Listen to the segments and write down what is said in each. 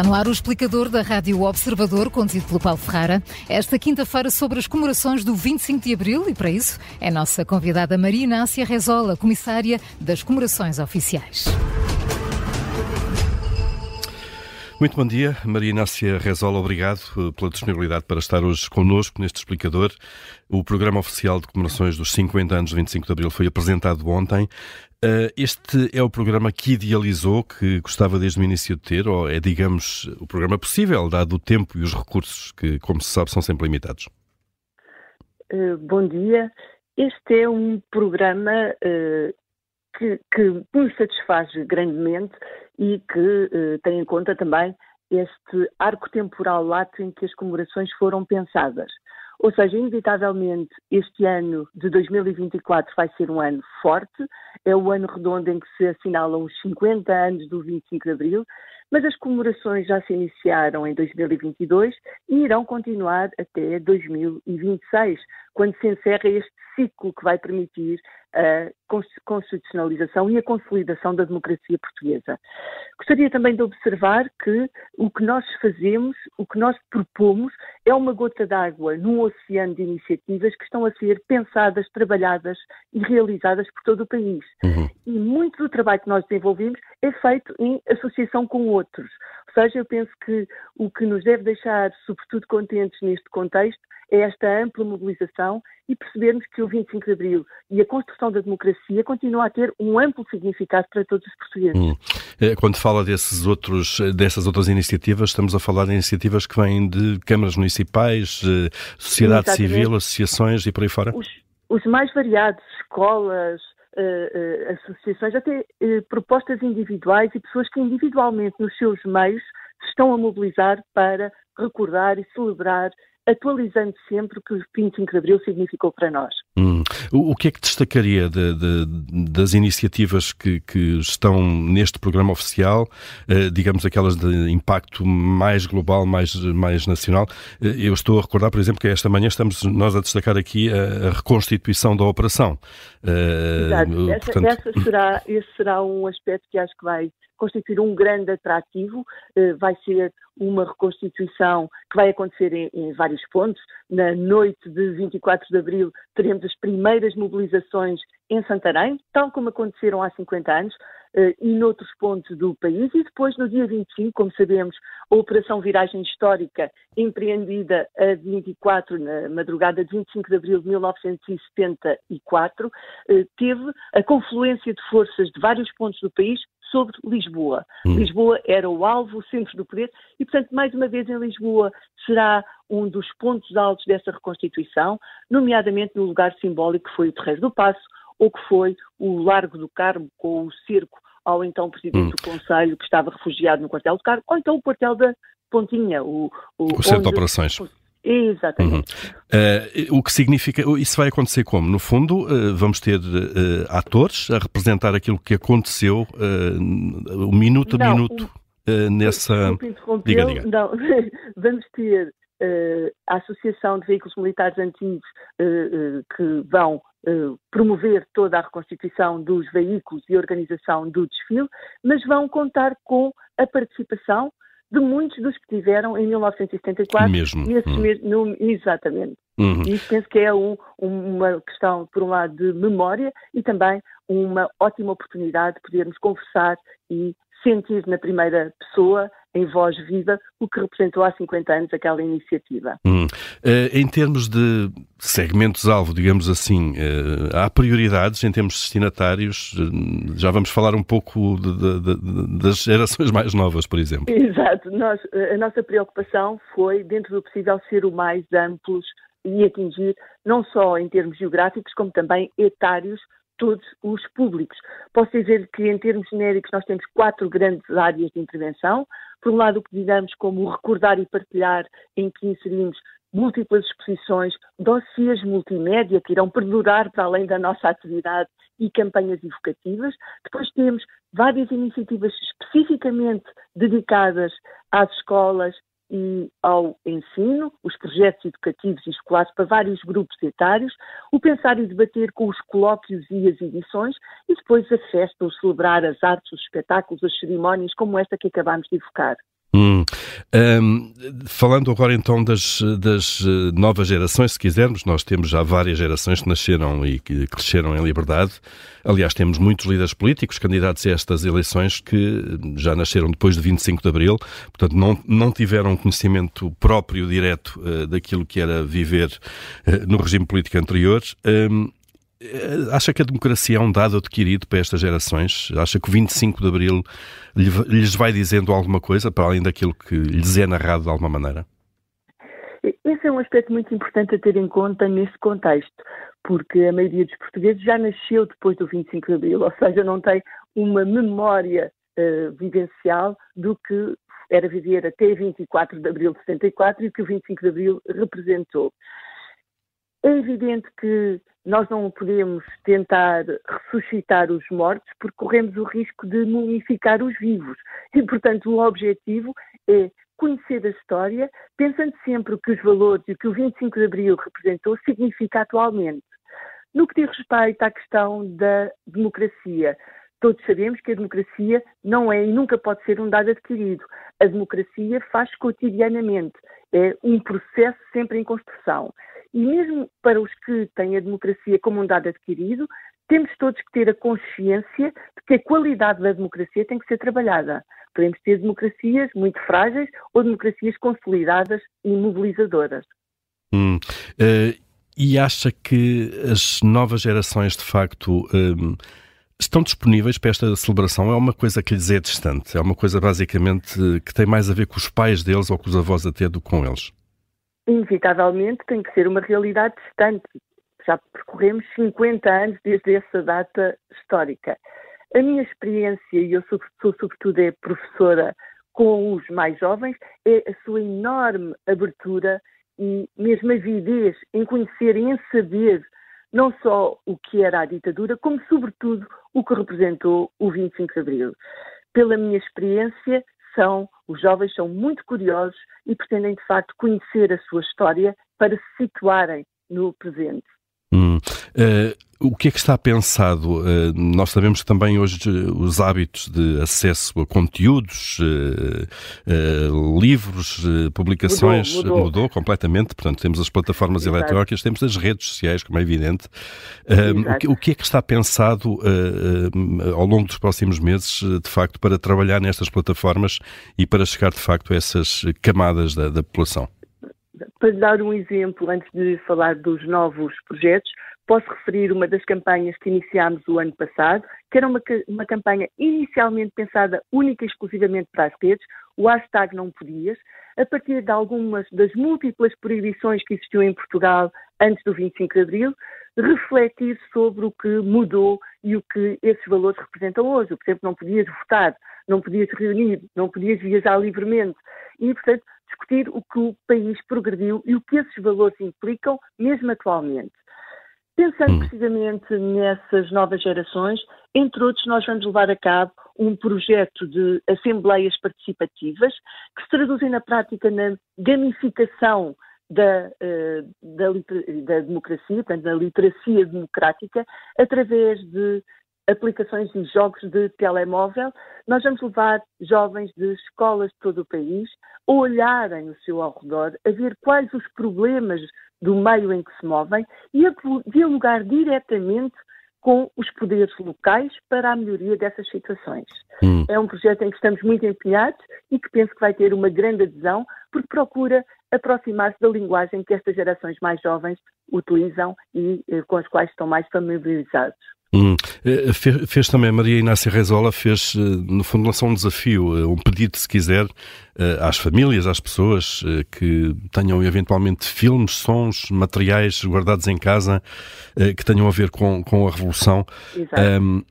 Está no ar o explicador da Rádio Observador, conduzido pelo Paulo Ferrara. Esta quinta-feira sobre as comemorações do 25 de Abril e, para isso, é nossa convidada Maria Inácia Rezola, comissária das comemorações oficiais. Muito bom dia, Maria Inácia Rezola, obrigado eh, pela disponibilidade para estar hoje connosco neste explicador. O programa oficial de comemorações dos 50 anos do 25 de Abril foi apresentado ontem. Uh, este é o programa que idealizou, que gostava desde o início de ter, ou é, digamos, o programa possível, dado o tempo e os recursos que, como se sabe, são sempre limitados? Uh, bom dia. Este é um programa uh, que, que me satisfaz grandemente e que tem em conta também este arco temporal lato em que as comemorações foram pensadas. Ou seja, inevitavelmente, este ano de 2024 vai ser um ano forte, é o ano redondo em que se assinalam os 50 anos do 25 de Abril, mas as comemorações já se iniciaram em 2022 e irão continuar até 2026, quando se encerra este ciclo que vai permitir a constitucionalização e a consolidação da democracia portuguesa. Gostaria também de observar que o que nós fazemos, o que nós propomos, é uma gota d'água num oceano de iniciativas que estão a ser pensadas, trabalhadas e realizadas por todo o país. Uhum. E muito do trabalho que nós desenvolvemos é feito em associação com outros. Ou seja, eu penso que o que nos deve deixar, sobretudo, contentes neste contexto é esta ampla mobilização e percebermos que o 25 de Abril e a construção da democracia continua a ter um amplo significado para todos os portugueses. Hum. É, quando fala desses outros, dessas outras iniciativas, estamos a falar de iniciativas que vêm de câmaras municipais, sociedade Exatamente. civil, associações e por aí fora? Os, os mais variados, escolas, Uh, uh, associações, até uh, propostas individuais e pessoas que individualmente nos seus meios se estão a mobilizar para recordar e celebrar atualizando sempre o que o 25 de Abril significou para nós. Hum. O, o, que é que destacaria de, de, das iniciativas que, que, estão neste programa oficial, eh, digamos aquelas de impacto mais global, mais, mais nacional? Eh, eu estou a recordar, por exemplo, que esta manhã estamos nós a destacar aqui a, a reconstituição da operação. Eh, Exato. Essa, portanto... essa será, esse será um aspecto que acho que vai constituir um grande atrativo, eh, vai ser uma reconstituição que vai acontecer em, em, vários pontos. Na noite de 24 de abril teremos as primeiras mobilizações em Santarém, tal como aconteceram há 50 anos, eh, e noutros pontos do país. E depois, no dia 25, como sabemos, a Operação Viragem Histórica, empreendida a 24, na madrugada de 25 de abril de 1974, eh, teve a confluência de forças de vários pontos do país sobre Lisboa. Hum. Lisboa era o alvo, o centro do poder, e, portanto, mais uma vez em Lisboa será um dos pontos altos dessa reconstituição, nomeadamente no lugar simbólico que foi o Terreiro do Passo, ou que foi o Largo do Carmo, com o cerco ao então Presidente hum. do Conselho, que estava refugiado no quartel do Carmo, ou então o quartel da Pontinha. O, o, o centro de operações. Exatamente. Uhum. Uh, o que significa, isso vai acontecer como? No fundo, uh, vamos ter uh, atores a representar aquilo que aconteceu o minuto a não, minuto um, nessa. Diga, diga. Não, vamos ter a Associação de Veículos Militares Antigos que vão promover toda a reconstituição dos veículos e organização do desfile, mas vão contar com a participação de muitos dos que tiveram em 1974. Mesmo. Hum. mesmo exatamente. Uhum. E isso penso que é um, uma questão, por um lado, de memória e também uma ótima oportunidade de podermos conversar e sentir na primeira pessoa, em voz viva, o que representou há 50 anos aquela iniciativa. Hum. Uh, em termos de segmentos-alvo, digamos assim, uh, há prioridades em termos de destinatários? Uh, já vamos falar um pouco de, de, de, das gerações mais novas, por exemplo. Exato. Nós, a nossa preocupação foi, dentro do possível, ser o mais amplos e atingir, não só em termos geográficos, como também etários, todos os públicos. Posso dizer que, em termos genéricos, nós temos quatro grandes áreas de intervenção. Por um lado, o que digamos como recordar e partilhar, em que inserimos múltiplas exposições, dossiês multimédia que irão perdurar para além da nossa atividade e campanhas evocativas. Depois temos várias iniciativas especificamente dedicadas às escolas, e ao ensino, os projetos educativos e escolares para vários grupos etários, o pensar e debater com os colóquios e as edições e depois a festa, o celebrar as artes, os espetáculos, as cerimónias como esta que acabámos de evocar. Hum. Um, falando agora então das, das eh, novas gerações, se quisermos, nós temos já várias gerações que nasceram e que cresceram em liberdade. Aliás, temos muitos líderes políticos candidatos a estas eleições que já nasceram depois de 25 de Abril, portanto não, não tiveram conhecimento próprio, direto, uh, daquilo que era viver uh, no regime político anterior. Um, acha que a democracia é um dado adquirido para estas gerações? Acha que o 25 de Abril lhes vai dizendo alguma coisa, para além daquilo que lhes é narrado de alguma maneira? Esse é um aspecto muito importante a ter em conta nesse contexto, porque a maioria dos portugueses já nasceu depois do 25 de Abril, ou seja, não tem uma memória uh, vivencial do que era viver até 24 de Abril de 74 e o que o 25 de Abril representou. É evidente que nós não podemos tentar ressuscitar os mortos porque corremos o risco de mumificar os vivos. E, portanto, o objetivo é conhecer a história, pensando sempre que os valores e o que o 25 de Abril representou significa atualmente. No que diz respeito à questão da democracia, todos sabemos que a democracia não é e nunca pode ser um dado adquirido. A democracia faz cotidianamente, é um processo sempre em construção. E mesmo para os que têm a democracia como um dado adquirido, temos todos que ter a consciência de que a qualidade da democracia tem que ser trabalhada. Podemos ter democracias muito frágeis ou democracias consolidadas e mobilizadoras. Hum, uh, e acha que as novas gerações, de facto, um, estão disponíveis para esta celebração? É uma coisa que lhes é distante? É uma coisa, basicamente, que tem mais a ver com os pais deles ou com os avós até do que com eles? Inevitavelmente tem que ser uma realidade distante. Já percorremos 50 anos desde essa data histórica. A minha experiência, e eu sou, sou sobretudo é professora com os mais jovens, é a sua enorme abertura e mesmo avidez em conhecer e em saber não só o que era a ditadura, como sobretudo o que representou o 25 de Abril. Pela minha experiência, são, os jovens são muito curiosos e pretendem de facto conhecer a sua história para se situarem no presente. Hum. Uh, o que é que está pensado? Uh, nós sabemos que também hoje os hábitos de acesso a conteúdos, uh, livros, publicações mudou, mudou. mudou, completamente. Portanto, temos as plataformas Exato. eletrónicas, temos as redes sociais, como é evidente. O que, o, que, é que está pensado ao longo dos próximos meses, de facto, para trabalhar nestas plataformas e para chegar, de facto, a essas camadas da, da população? Para dar um exemplo, antes de falar dos novos projetos, posso referir uma das campanhas que iniciámos o ano passado, que era uma, uma campanha inicialmente pensada única e exclusivamente para as redes, o hashtag não podias, a partir de algumas das múltiplas proibições que existiam em Portugal antes do 25 de Abril, refletir sobre o que mudou e o que esses valores representam hoje. Por exemplo, não podias votar, não podias reunir, não podias viajar livremente. E, portanto, discutir o que o país progrediu e o que esses valores implicam, mesmo atualmente. Pensando hum. precisamente nessas novas gerações, entre outros, nós vamos levar a cabo um projeto de assembleias participativas que se traduzem na prática na gamificação da, eh, da, da democracia, portanto, da literacia democrática, através de aplicações e jogos de telemóvel, nós vamos levar jovens de escolas de todo o país a olharem o seu ao redor, a ver quais os problemas do meio em que se movem e a dialogar diretamente com os poderes locais para a melhoria dessas situações. Hum. É um projeto em que estamos muito empenhados e que penso que vai ter uma grande adesão, porque procura aproximar-se da linguagem que estas gerações mais jovens utilizam e eh, com as quais estão mais familiarizados. Hum. Eh, fez, fez, também, Maria Inácia Rezola fez, eh, no fundo, lançou um desafio, eh, um pedido, se quiser, às famílias, às pessoas que tenham eventualmente filmes, sons, materiais guardados em casa que tenham a ver com, com a Revolução. Um,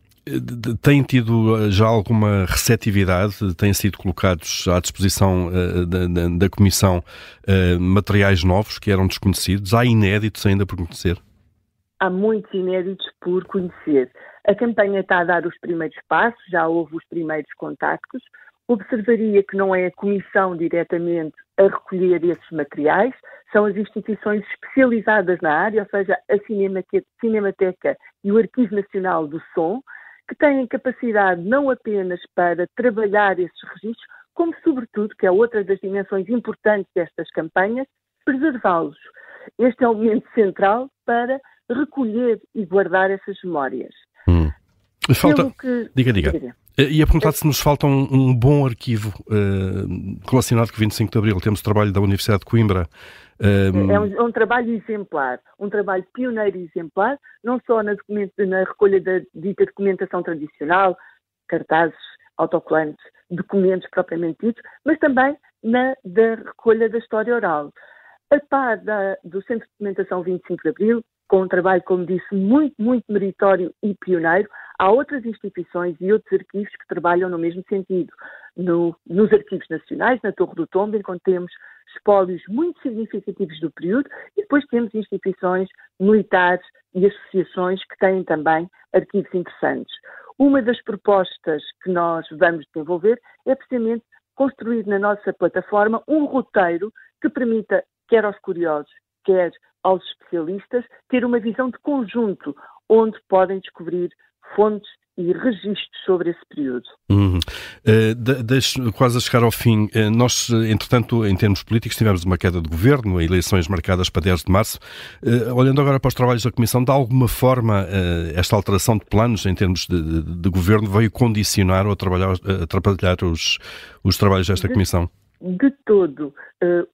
tem tido já alguma receptividade? Têm sido colocados à disposição da, da, da Comissão materiais novos que eram desconhecidos? Há inéditos ainda por conhecer? Há muitos inéditos por conhecer. A campanha está a dar os primeiros passos, já houve os primeiros contactos. Observaria que não é a Comissão diretamente a recolher esses materiais, são as instituições especializadas na área, ou seja, a Cinemateca e o Arquivo Nacional do Som, que têm capacidade não apenas para trabalhar esses registros, como, sobretudo, que é outra das dimensões importantes destas campanhas, preservá-los. Este é o momento central para recolher e guardar essas memórias. Hum. Falta... Que... Diga, diga. diga. Eh, e a perguntar se nos falta um, um bom arquivo uh, relacionado com o 25 de Abril. Temos o trabalho da Universidade de Coimbra. Uh... É, um, é, um, trabalho exemplar, um trabalho pioneiro e exemplar, não só na, na recolha da dita documentação tradicional, cartazes, autocolantes, documentos propriamente ditos, mas também na da recolha da história oral. A par da, do Centro de Documentação 25 de Abril, com um trabalho, como disse, muito, muito meritório e pioneiro, há outras instituições e outros arquivos que trabalham no mesmo sentido. No, nos arquivos nacionais, na Torre do Tombo, encontramos espólios muito significativos do período e depois temos instituições militares e associações que têm também arquivos interessantes. Uma das propostas que nós vamos desenvolver é precisamente construir na nossa plataforma um roteiro que permita, quer aos curiosos, quer aos especialistas, ter uma visão de conjunto, onde podem descobrir fontes e registros sobre esse período. Uh, quase a chegar ao fim. Uh, nós, entretanto, em termos políticos, tivemos uma queda de governo, eleições marcadas para 10 de março. Uh, olhando agora para os trabalhos da Comissão, de alguma forma, esta alteração de planos em termos de, de, governo veio condicionar ou atrapalhar, atrapalhar os, os trabalhos desta de, Comissão? De todo.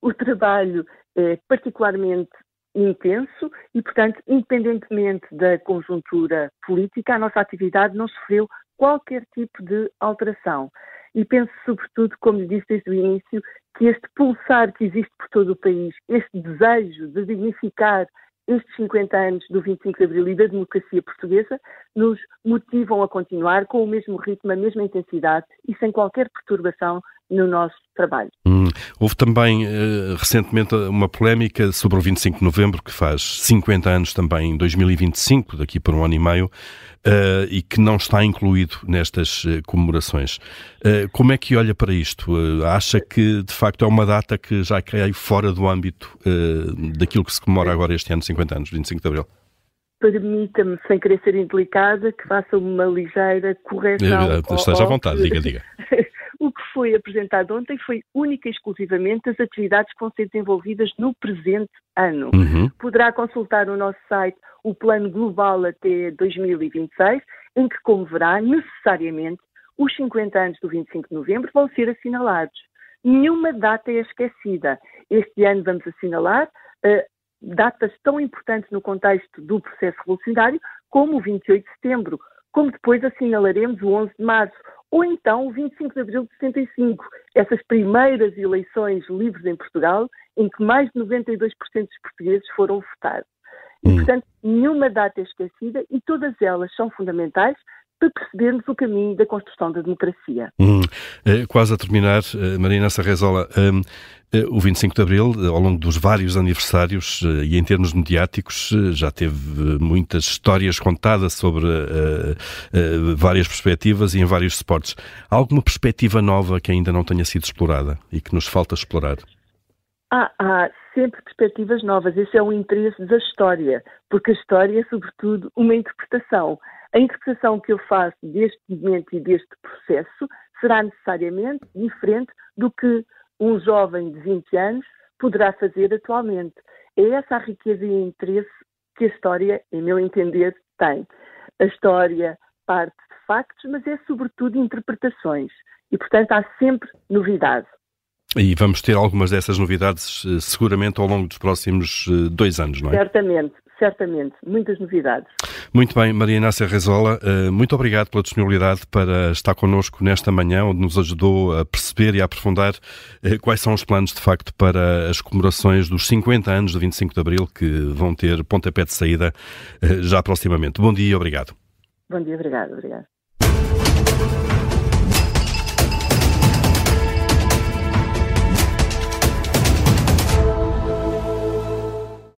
o trabalho é particularmente intenso e, portanto, independentemente da conjuntura política, a nossa atividade não sofreu qualquer tipo de alteração. E penso, sobretudo, como disse desde o início, que este pulsar que existe por todo o país, este desejo de dignificar estes 50 anos do 25 de Abril e da democracia portuguesa, nos motivam a continuar com o mesmo ritmo, a mesma intensidade e sem qualquer perturbação no nosso trabalho. Hum. Houve também uh, recentemente uma polémica sobre o 25 de novembro, que faz 50 anos também em 2025, daqui por um ano e meio, uh, e que não está incluído nestas uh, comemorações. como é que olha para isto? acha que de facto é uma data que já cai fora do âmbito daquilo que se comemora agora este ano, 50 anos, 25 de Abril? Permita-me, sem querer ser indelicada, que faça uma ligeira correção. Esteja à vontade, diga, diga. Foi apresentado ontem foi única e exclusivamente as atividades que vão ser desenvolvidas no presente ano. Uhum. Poderá consultar no nosso site o plano global até 2026, em que, como verá, necessariamente os 50 anos do 25 de novembro vão ser assinalados. Nenhuma data é esquecida. Este ano vamos assinalar uh, datas tão importantes no contexto do processo revolucionário como o 28 de setembro, como depois assinalaremos o 11 de março, ou então o 25 de abril de 65, essas primeiras eleições livres em Portugal, em que mais de 92% dos portugueses foram votar. E, hum. portanto, nenhuma data é esquecida e todas elas são fundamentais para percebermos o caminho da construção da democracia. Hum, eh, quase a terminar, eh, Marina Sarrezola, hum, eh, o 25 de Abril, ao longo dos vários aniversários e em termos mediáticos, já teve muitas histórias contadas sobre uh, uh, várias perspectivas e em vários suportes. Há alguma perspectiva nova que ainda não tenha sido explorada e que nos falta explorar? Há, há sempre perspectivas novas. Esse é o interesse da história, porque a história é, sobretudo, uma interpretação. A interpretação que eu faço deste momento e deste processo será necessariamente diferente do que um jovem de 20 anos poderá fazer atualmente. É essa a riqueza e interesse que a história, em meu entender, tem. A história parte de factos, mas é sobretudo interpretações. E, portanto, há sempre novidade. E vamos ter algumas dessas novidades eh, seguramente ao longo dos próximos eh, dois anos, não é? Certamente, certamente, muitas novidades. Muito bem, Maria Inácia Rezola, eh, muito obrigado pela disponibilidade para estar connosco nesta manhã, onde nos ajudou a perceber e a aprofundar eh, quais são os planos, de facto, para as comemorações dos 50 anos do 25 de Abril, que vão ter pontapé de saída eh, já proximamente. Bom dia e obrigado. Bom dia, obrigado, obrigado.